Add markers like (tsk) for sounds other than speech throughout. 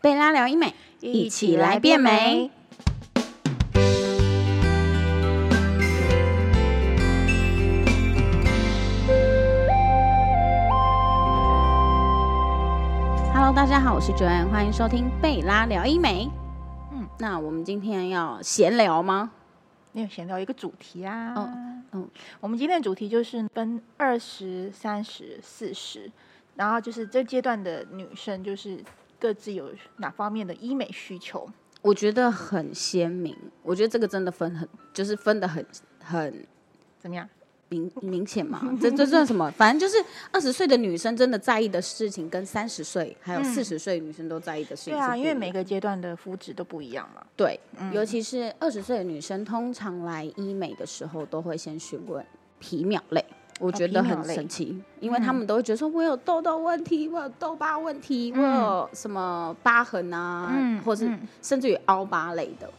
贝拉聊医美，一起来变美。。Hello，大家好，我是 Joanne，欢迎收听贝拉聊医美。嗯嗯，那我们今天要闲聊吗？你有闲聊一个主题啊？哦嗯嗯我们今天的主题就是分二十三十、四十，然后就是这阶段的女生就是各自有哪方面的医美需求。我觉得很鲜明，我觉得这个真的分很，就是分的很很怎么样？明明显嘛，(laughs) 这这算什么？反正就是二十岁的女生真的在意的事情，跟三十岁还有嗯四十岁女生都在意的事情对啊，因为每个阶段的肤质都不一样嘛。对，嗯尤其是二十岁的女生，通常来医美的时候都会先询问皮秒类。我觉得很神奇，因为他们都会觉得说，我有痘痘问题，我有痘疤问题，我有什么疤痕啊，嗯或是嗯甚至于凹疤类的。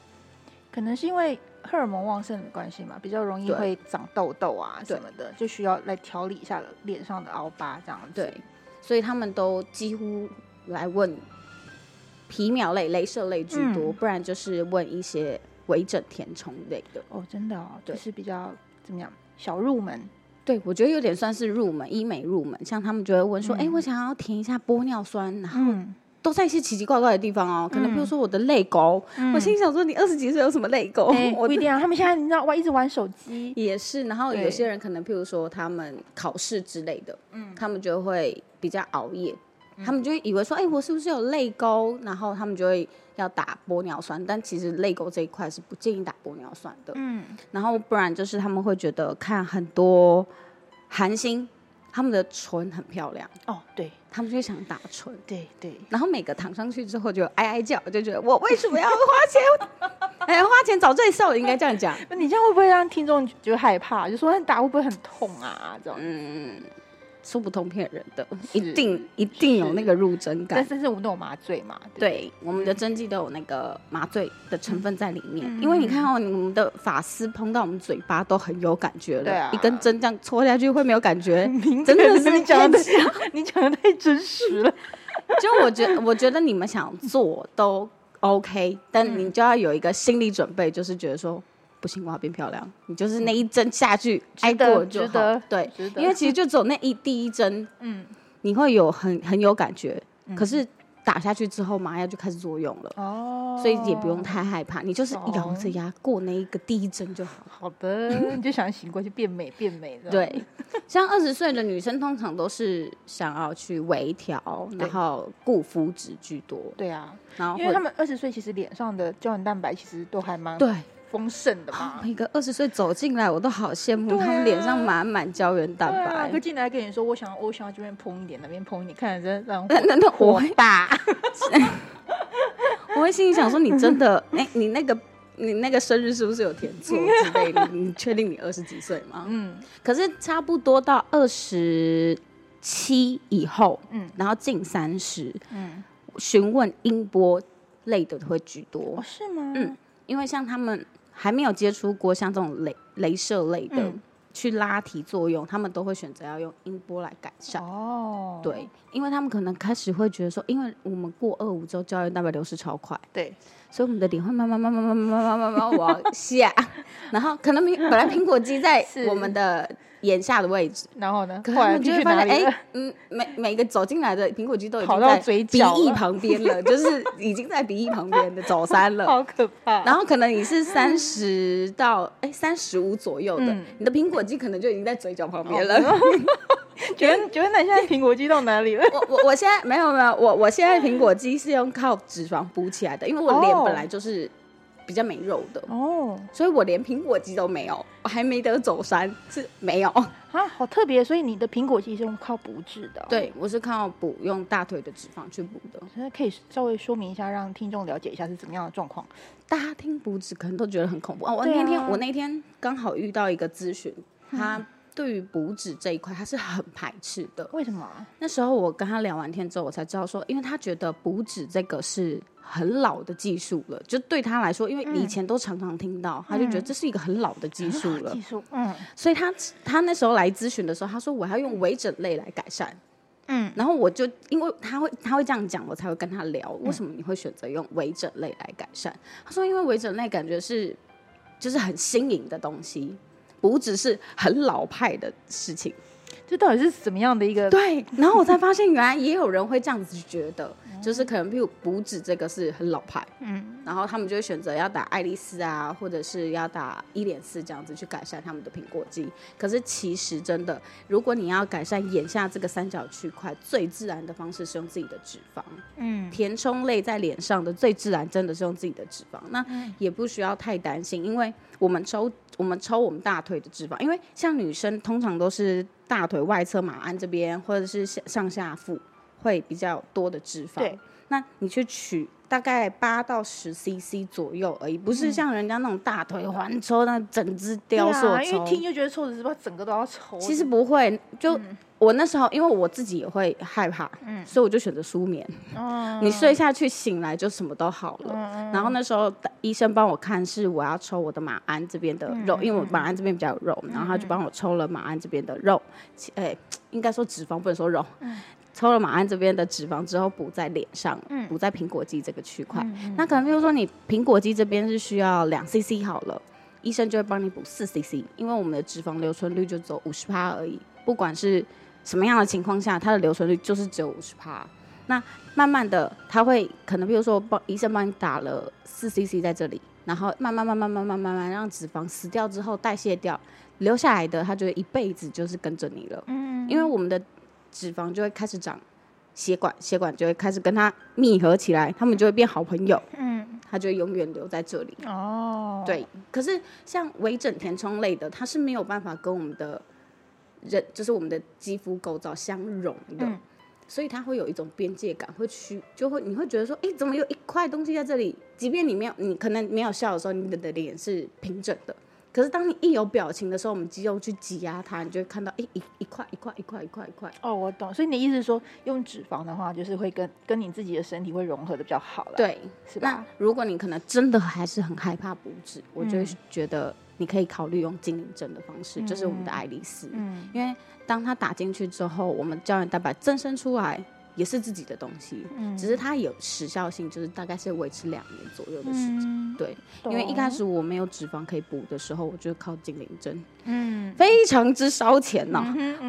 可能是因为荷尔蒙旺盛的关系嘛，比较容易对会长痘痘啊什么的，就需要来调理一下脸上的凹疤这样子。对，所以他们都几乎来问皮秒类、镭射类居多，嗯不然就是问一些微整填充类的。哦，真的哦，对就是比较怎么样小入门。对，我觉得有点算是入门医美入门，像他们就会问说：“哎、嗯。我想要填一下玻尿酸，然后嗯，都在一些奇奇怪怪的地方哦，可能嗯比如说我的泪沟，我心想说你二十几岁有什么泪沟？哎，我不一定啊，他们现在你知道，哇，一直玩手机。也是，然后有些人可能譬如说他们考试之类的，嗯，他们就会比较熬夜，他们就会以为说，哎、我是不是有泪沟？然后他们就会要打玻尿酸，但其实泪沟这一块是不建议打玻尿酸的。嗯，然后不然就是他们会觉得看很多韩星，他们的唇很漂亮，哦，对他们就会想打唇。对对，然后每个躺上去之后就哀哀叫，就觉得我为什么要花钱？(laughs) 哎，花钱找罪受，应该这样讲。那 (laughs) 你这样会不会让听众就害怕？就说那打会不会很痛啊？这种，嗯，说不通骗人的，一定一定有那个入针感但感。是是我们都有麻醉嘛？对对，我们的针剂都有那个麻醉的成分在里面，嗯因为你看哦，我们的发丝碰到我们嘴巴都很有感觉了，一根针这样戳下去会没有感觉，(laughs) 真的是 (laughs) 你讲的太，你讲的太真实了。(laughs) 就我觉得，我觉得你们想做都 OK，但嗯你就要有一个心理准备，就是觉得说不行，我要变漂亮。你就是那一针下去，挨得过就好得。对，得因为其实就只有那一第一针，嗯，你会有很很有感觉，可是打下去之后，麻药就开始作用了。哦，所以也不用太害怕，你就是咬着牙过那一个第一针就好。好的，你就想醒过去变美变美的。对，像二十岁的女生，通常都是想要去微调，然后顾肤质居多，对啊，然后因为他们二十岁其实脸上的胶原蛋白其实都还蛮对丰盛的嘛。每个二十岁走进来，我都好羡慕啊他们脸上满满胶原蛋白啊，白会。进来跟你说，我想我想要这边蓬一点，那边蓬一点，看着真的让那那那我火会大。(laughs) 我会心里想说，你真的，(laughs) 哎、你那个你那个生日是不是有填错 (laughs) 之类的？你确定你二十几岁吗？嗯可是差不多到二十七以后，嗯然后近三十，嗯，询问音波类的会居哦多，是吗？嗯因为像他们还没有接触过像这种镭镭射类的、嗯。去拉提作用，他们都会选择要用音波来改善。哦，对，因为他们可能开始会觉得说，因为我们过二五之后胶原蛋白流失超快，对，所以我们的脸会慢慢慢慢慢慢慢慢慢慢往下，(laughs) 然后可能苹本来苹果肌在我们的眼下的位置，然后呢？可是他后来们就会发现，哎、嗯，每每个走进来的苹果肌都已经在鼻翼旁边了，(laughs) 就是已经在鼻翼旁边的走山了。好可怕。然后可能你是三十到哎三十五左右的，嗯你的苹果肌可能就已经在嘴角旁边了。(laughs) 觉得觉得那你现在苹果肌到哪里了？(laughs) 我我我现在没有没有，我我现在苹果肌是用靠脂肪补起来的，因为我脸哦本来就是比较没肉的，哦所以我连苹果肌都没有，我还没得走山是没有。啊，好特别，所以你的苹果肌是用靠补脂的、哦。，对我是靠补用大腿的脂肪去补的。那可以稍微说明一下，让听众了解一下是怎么样的状况。大家听补脂可能都觉得很恐怖哦。我那天、我那天刚好遇到一个咨询，他对于补脂这一块他是很排斥的。为什么啊？那时候我跟他聊完天之后，我才知道说，因为他觉得补脂这个是很老的技术了，就对他来说，因为以前都常常听到，他就觉得这是一个很老的技术了技，术，嗯，所以他他那时候来咨询的时候，他说我要用微整类来改善。嗯，然后我就因为他会他会这样讲，我才会跟他聊，为什么你会选择用微整类来改善？他说，因为微整类感觉是就是很新颖的东西，补脂是很老派的事情。这到底是怎么样的一个？对，然后我才发现原来也有人会这样子觉得，就是可能比如补脂这个是很老派，嗯，然后他们就会选择要打爱丽丝啊，或者是要打一点四这样子去改善他们的苹果肌。可是其实真的，如果你要改善眼下这个三角区块，最自然的方式是用自己的脂肪，嗯，填充类在脸上的最自然真的是用自己的脂肪，那也不需要太担心，因为我们抽我们抽我们大腿的脂肪，因为像女生通常都是。大腿外侧马鞍这边，或者是上上下腹会比较多的脂肪。对，那你去取大概八到十 CC 左右而已，不是像人家那种大腿环抽那整只雕塑抽。因为听就觉得抽的是不是整个都要抽？其实不会，就。我那时候，因为我自己也会害怕，所以我就选择舒眠。你睡下去醒来就什么都好了。然后那时候医生帮我看是我要抽我的马鞍这边的肉，因为我马鞍这边比较有肉，然后他就帮我抽了马鞍这边的肉，哎，应该说脂肪不能说肉，抽了马鞍这边的脂肪之后补在脸上，补在苹果肌这个区块。那可能比如说你苹果肌这边是需要两 CC 好了，医生就会帮你补四 CC，因为我们的脂肪留存率就走五十趴而已，不管是。什么样的情况下，它的留存率就是只有五十帕？那慢慢的，他会可能，比如说帮医生帮你打了四 CC 在这里，然后慢慢慢慢慢慢慢慢让脂肪死掉之后代谢掉，留下来的，它就一辈子就是跟着你了。嗯，因为我们的脂肪就会开始长血管，血管就会开始跟它密合起来，它们就会变好朋友。嗯，它就永远留在这里。哦，对。可是像微整填充类的，它是没有办法跟我们的。人就是我们的肌肤构造相融的，所以它会有一种边界感，会去就会你会觉得说，哎，怎么有一块东西在这里？即便你没有，你可能没有笑的时候，你的的脸是平整的。可是当你一有表情的时候，我们肌肉去挤压它，你就会看到，一，一一块一块一块一块一块。哦，我懂。所以你的意思是说，用脂肪的话，就是会跟跟你自己的身体会融合的比较好了。对，是吧？那如果你可能真的还是很害怕补脂，我就觉得。你可以考虑用精灵针的方式，就是我们的爱丽丝，因为当它打进去之后，我们胶原蛋白增生出来也是自己的东西，只是它有时效性，就是大概是维持两年左右的时间。对，因为一开始我没有脂肪可以补的时候，我就靠精灵针，嗯，非常之烧钱呢，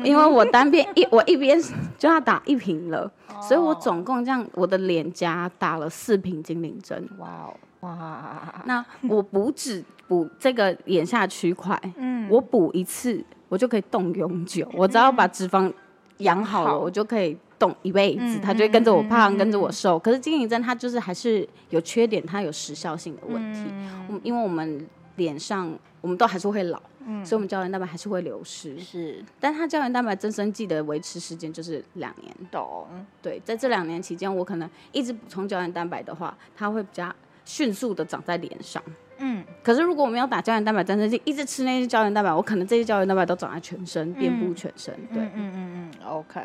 因为我单边一我一边就要打一瓶了，所以我总共这样我的脸颊打了四瓶精灵针。哇哦！哇，那我补脂补这个眼下区块，嗯，我补一次我就可以动永久。我只要把脂肪养好了，我就可以动一辈子，它就会跟着我胖，跟着我瘦。可是经营针它就是还是有缺点，它有时效性的问题。嗯，因为我们脸上我们都还是会老，嗯，所以我们胶原蛋白还是会流失。是，但它胶原蛋白增生剂的维持时间就是两年。懂。对，在这两年期间，我可能一直补充胶原蛋白的话，它会比较。迅速的长在脸上，嗯，可是如果我们要打胶原蛋白增生剂，一直吃那些胶原蛋白，我可能这些胶原蛋白都长在全身，遍布全身。对，嗯嗯嗯，OK。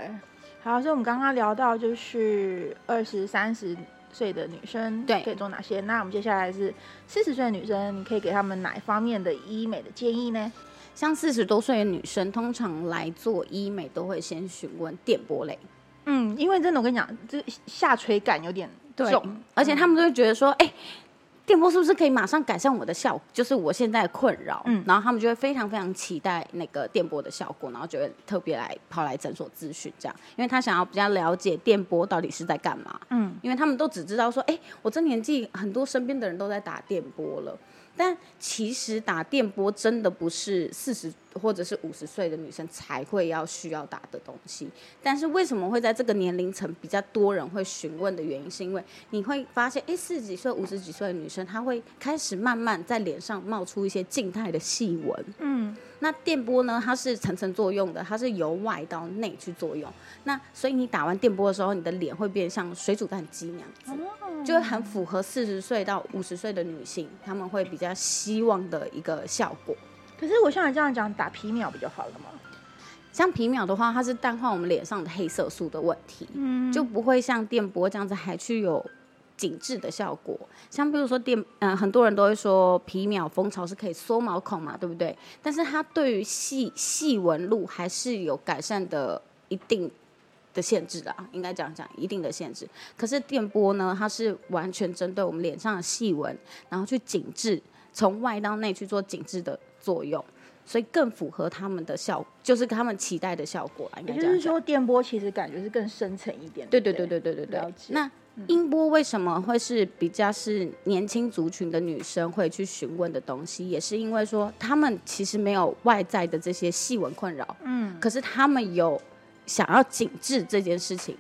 好，所以我们刚刚聊到就是二十三十岁的女生对可以做哪些，那我们接下来是四十岁的女生，你可以给他们哪一方面的医美的建议呢？像四十多岁的女生，通常来做医美都会先询问电波类，嗯，因为真的我跟你讲，这下垂感有点。对，而且他们都会觉得说，哎，电波是不是可以马上改善我的效，就是我现在的困扰？嗯，然后他们就会非常非常期待那个电波的效果，然后就会特别来跑来诊所咨询，这样，因为他想要比较了解电波到底是在干嘛。嗯，因为他们都只知道说，哎，我这年纪很多身边的人都在打电波了。但其实打电波真的不是四十或者是五十岁的女生才会要需要打的东西。但是为什么会在这个年龄层比较多人会询问的原因，是因为你会发现，哎，四十几岁、五十几岁的女生，她会开始慢慢在脸上冒出一些静态的细纹。嗯。那电波呢？它是层层作用的，它是由外到内去作用。那所以你打完电波的时候，你的脸会变像水煮蛋鸡那样子，就会很符合四十岁到五十岁的女性，他们会比较希望的一个效果。可是我像你这样讲，打皮秒不就好了吗？像皮秒的话，它是淡化我们脸上的黑色素的问题，嗯，就不会像电波这样子还去有。紧致的效果，像比如说电，嗯，很多人都会说皮秒蜂巢是可以缩毛孔嘛，对不对？但是它对于细细纹路还是有改善的一定的限制啊，应该这样讲，一定的限制。可是电波呢，它是完全针对我们脸上的细纹，然后去紧致，从外到内去做紧致的作用，所以更符合他们的效，就是他们期待的效果啊。应该就是说，电波其实感觉是更深层一点。对对对对对对对那音波为什么会是比较是年轻族群的女生会去询问的东西？也是因为说他们其实没有外在的这些细纹困扰，嗯，可是他们有想要紧致这件事情，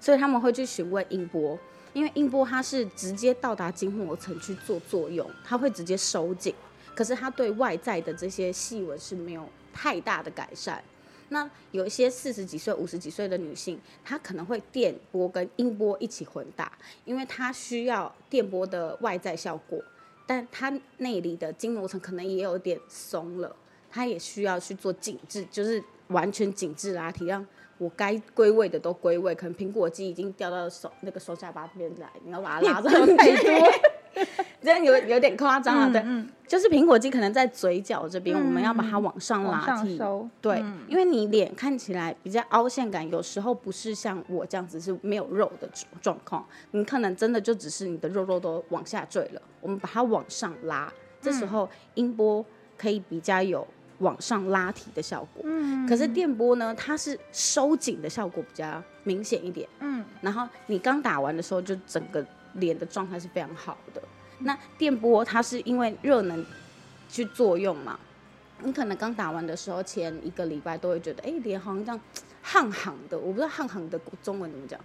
所以他们会去询问音波，因为音波它是直接到达筋膜层去做作用，它会直接收紧，可是它对外在的这些细纹是没有太大的改善。那有一些四十几岁、五十几岁的女性，她可能会电波跟音波一起混打，因为她需要电波的外在效果，但她内里的筋膜层可能也有点松了，她也需要去做紧致，就是完全紧致拉提，让我该归位的都归位。可能苹果肌已经掉到手那个手下巴边来，你要把它拉上太多。(laughs) 这样有有点夸张了，对，就是苹果肌可能在嘴角这边，我们要把它往上拉提，对，因为你脸看起来比较凹陷感，有时候不是像我这样子是没有肉的状况，你可能真的就只是你的肉肉都往下坠了，我们把它往上拉，这时候音波可以比较有往上拉提的效果，嗯，可是电波呢，它是收紧的效果比较明显一点，嗯，然后你刚打完的时候，就整个脸的状态是非常好的。那电波它是因为热能去作用嘛？你可能刚打完的时候，前一个礼拜都会觉得，哎，脸好像这样 (tsk) 汗汗的。我不知道汗汗的中文怎么讲。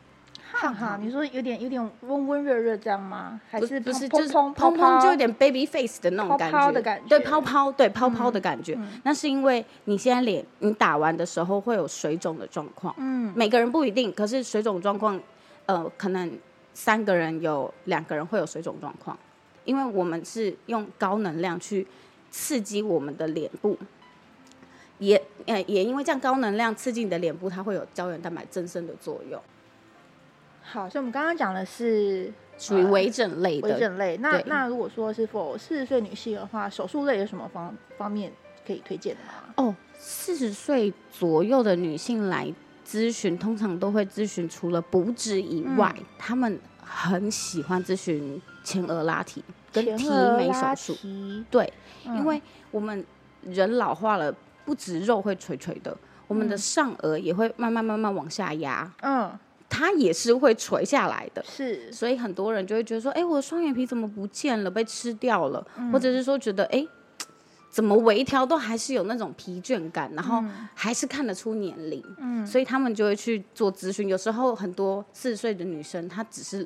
汗汗，你说有点有点温温热热这样吗？还是不是就是砰砰就有点 baby face 的那种感觉？对，泡泡，对泡泡的感觉。那是因为你现在脸你打完的时候会有水肿的状况。嗯。每个人不一定，可是水肿状况，呃，可能三个人有两个人会有水肿状况。因为我们是用高能量去刺激我们的脸部，也呃也因为这样高能量刺激你的脸部，它会有胶原蛋白增生的作用。好，所以我们刚刚讲的是属于微整类的。微整类，那那如果说是否四十岁女性的话，手术类有什么方方面可以推荐的吗？哦，四十岁左右的女性来咨询，通常都会咨询除了补脂以外，她们很喜欢咨询。前额拉提跟提眉手术，对，因为我们人老化了，不止肉会垂垂的，我们的上颚也会慢慢慢慢往下压，嗯，它也是会垂下来的，是，所以很多人就会觉得说，哎，我的双眼皮怎么不见了，被吃掉了，或者是说觉得，哎，怎么微调都还是有那种疲倦感，然后还是看得出年龄，嗯，所以他们就会去做咨询。有时候很多四十岁的女生，她只是。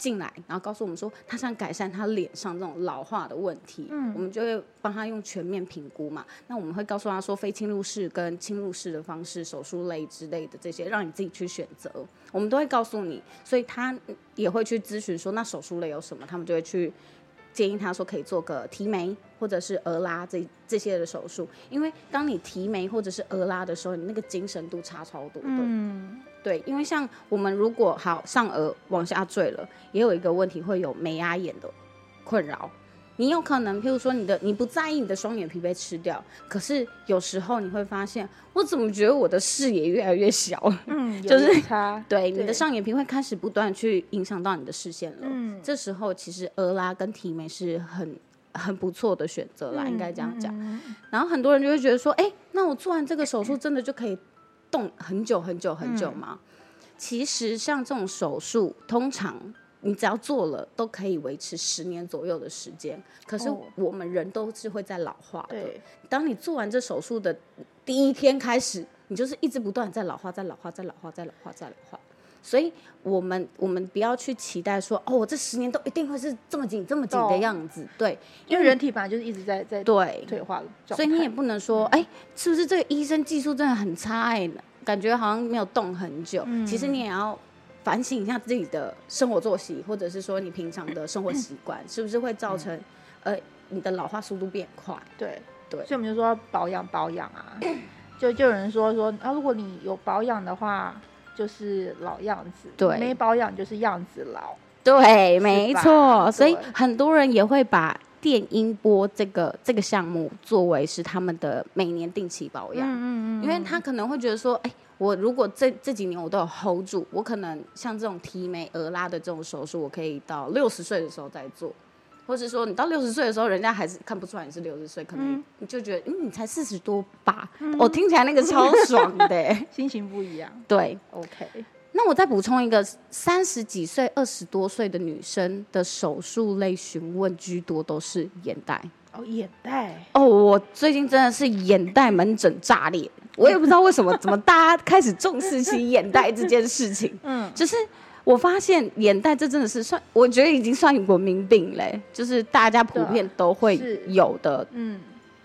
进来，然后告诉我们说他想改善他脸上这种老化的问题，嗯，我们就会帮他用全面评估嘛。那我们会告诉他说，非侵入式跟侵入式的方式，手术类之类的这些，让你自己去选择。我们都会告诉你，所以他也会去咨询说，那手术类有什么？他们就会去建议他说可以做个提眉或者是额拉这这些的手术，因为当你提眉或者是额拉的时候，你那个精神度差超多的。嗯。对，因为像我们如果好上颚往下坠了，也有一个问题会有眉压眼的困扰。你有可能，譬如说你的你不在意你的双眼皮被吃掉，可是有时候你会发现，我怎么觉得我的视野越来越小？嗯，(laughs) 就是差。对，你的上眼皮会开始不断去影响到你的视线了。嗯，这时候其实额拉跟提眉是很很不错的选择啦，应该这样讲。然后很多人就会觉得说，哎，那我做完这个手术真的就可以？动很久很久很久吗？其实像这种手术，通常你只要做了，都可以维持十年左右的时间。可是我们人都是会在老化的。当你做完这手术的第一天开始，你就是一直不断在老化，在老化，在老化，在老化，在老化。所以我们我们不要去期待说，哦，我这十年都一定会是这么紧这么紧的样子。对，因为人体本来就是一直在在对退化的，所以你也不能说，哎，是不是这个医生技术真的很差？哎，感觉好像没有动很久。其实你也要反省一下自己的生活作息，或者是说你平常的生活习惯，是不是会造成呃你的老化速度变快？对对，所以我们就说保养保养啊，就就有人说说，啊，如果你有保养的话。就是老样子，对，没保养就是样子老，对，没错。所以很多人也会把电音波这个这个项目作为是他们的每年定期保养，嗯嗯因为他可能会觉得说，哎、我如果这这几年我都有 hold 住，我可能像这种提眉额拉的这种手术，我可以到六十岁的时候再做，或是说你到六十岁的时候，人家还是看不出来你是六十岁，可能你就觉得，嗯，你才四十多吧，我、听起来那个超爽的、欸 (laughs) 心情不一样。对。OK，那我再补充一个，三十几岁、二十多岁的女生的手术类询问居多都是眼袋。哦，眼袋，哦，我最近真的是眼袋门诊炸裂，我也不知道为什么，怎么大家开始重视起眼袋这件事情。(laughs) 嗯，就是我发现眼袋这真的是算，我觉得已经算文明病嘞，就是大家普遍都会有的嗯，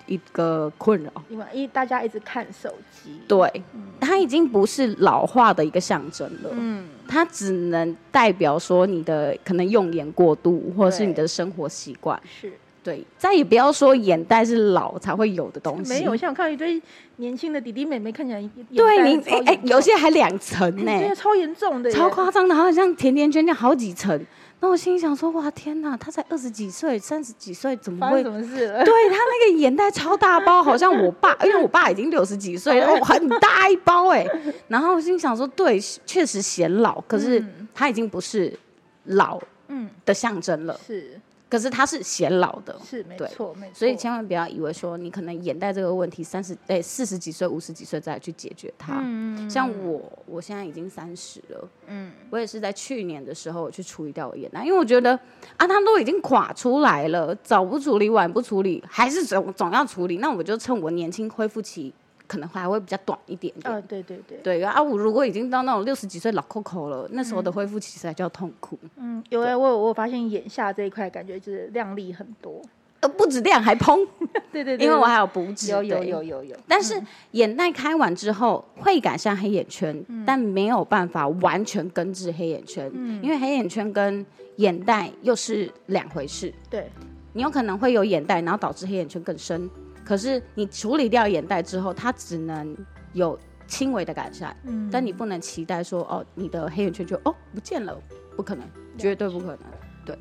一个困扰。因为一大家一直看手机，对，它已经不是老化的一个象征了。嗯，它只能代表说你的可能用眼过度，或者是你的生活习惯。是对，再也不要说眼袋是老才会有的东西。没有。像我看到一堆年轻的弟弟妹妹，看起来眼对你，眼袋哎、哎超严重有些还两层呢、超严重的，超夸张的，好像甜甜圈这样好几层。那我心里想说，哇，天哪，他才二十几岁、三十几岁，怎么会？什么事了？对他那个眼袋超大包，好像我爸，因为我爸已经六十几岁了，哦，很大一包哎。(laughs) 然后我心想说，对，确实显老，可是嗯他已经不是老嗯，的象征了，是可是他是显老的。是没错没错，所以千万不要以为说你可能眼袋这个问题，三十哎四十几岁、五十几岁再去解决它。嗯像我，我现在已经三十了，嗯我也是在去年的时候我去处理掉我眼袋，因为我觉得啊，它都已经垮出来了，早不处理晚不处理，还是总总要处理，那我就趁我年轻恢复期可能还会比较短一点点。呃对对对，对啊，我如果已经到那种六十几岁老 Coco 了，那时候的恢复期才叫痛苦，嗯，有哎，我有我有发现眼下这一块感觉就是亮丽很多，呃，不止亮还嘭，(laughs) 对对对，因为我还有补脂，有有有有有，但是眼袋开完之后会改善黑眼圈，但没有办法完全根治黑眼圈，因为黑眼圈跟眼袋又是两回事。对，你有可能会有眼袋，然后导致黑眼圈更深。可是你处理掉眼袋之后，它只能有轻微的改善，嗯。但你不能期待说哦，你的黑眼圈就哦不见了，不可能，绝对不可能。对。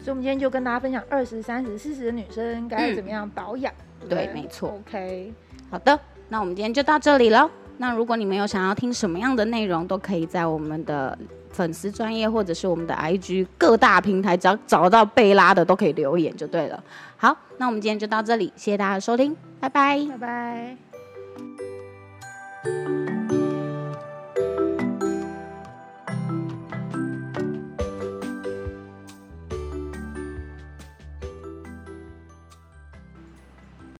所以我们今天就跟大家分享二十三十四十的女生该嗯怎么样保养，不对？没错。OK，好的，那我们今天就到这里喽。那如果你们有想要听什么样的内容，都可以在我们的粉丝专业或者是我们的 IG 各大平台，只要找到贝拉的都可以留言就对了。好，那我们今天就到这里，谢谢大家的收听，拜拜。拜拜。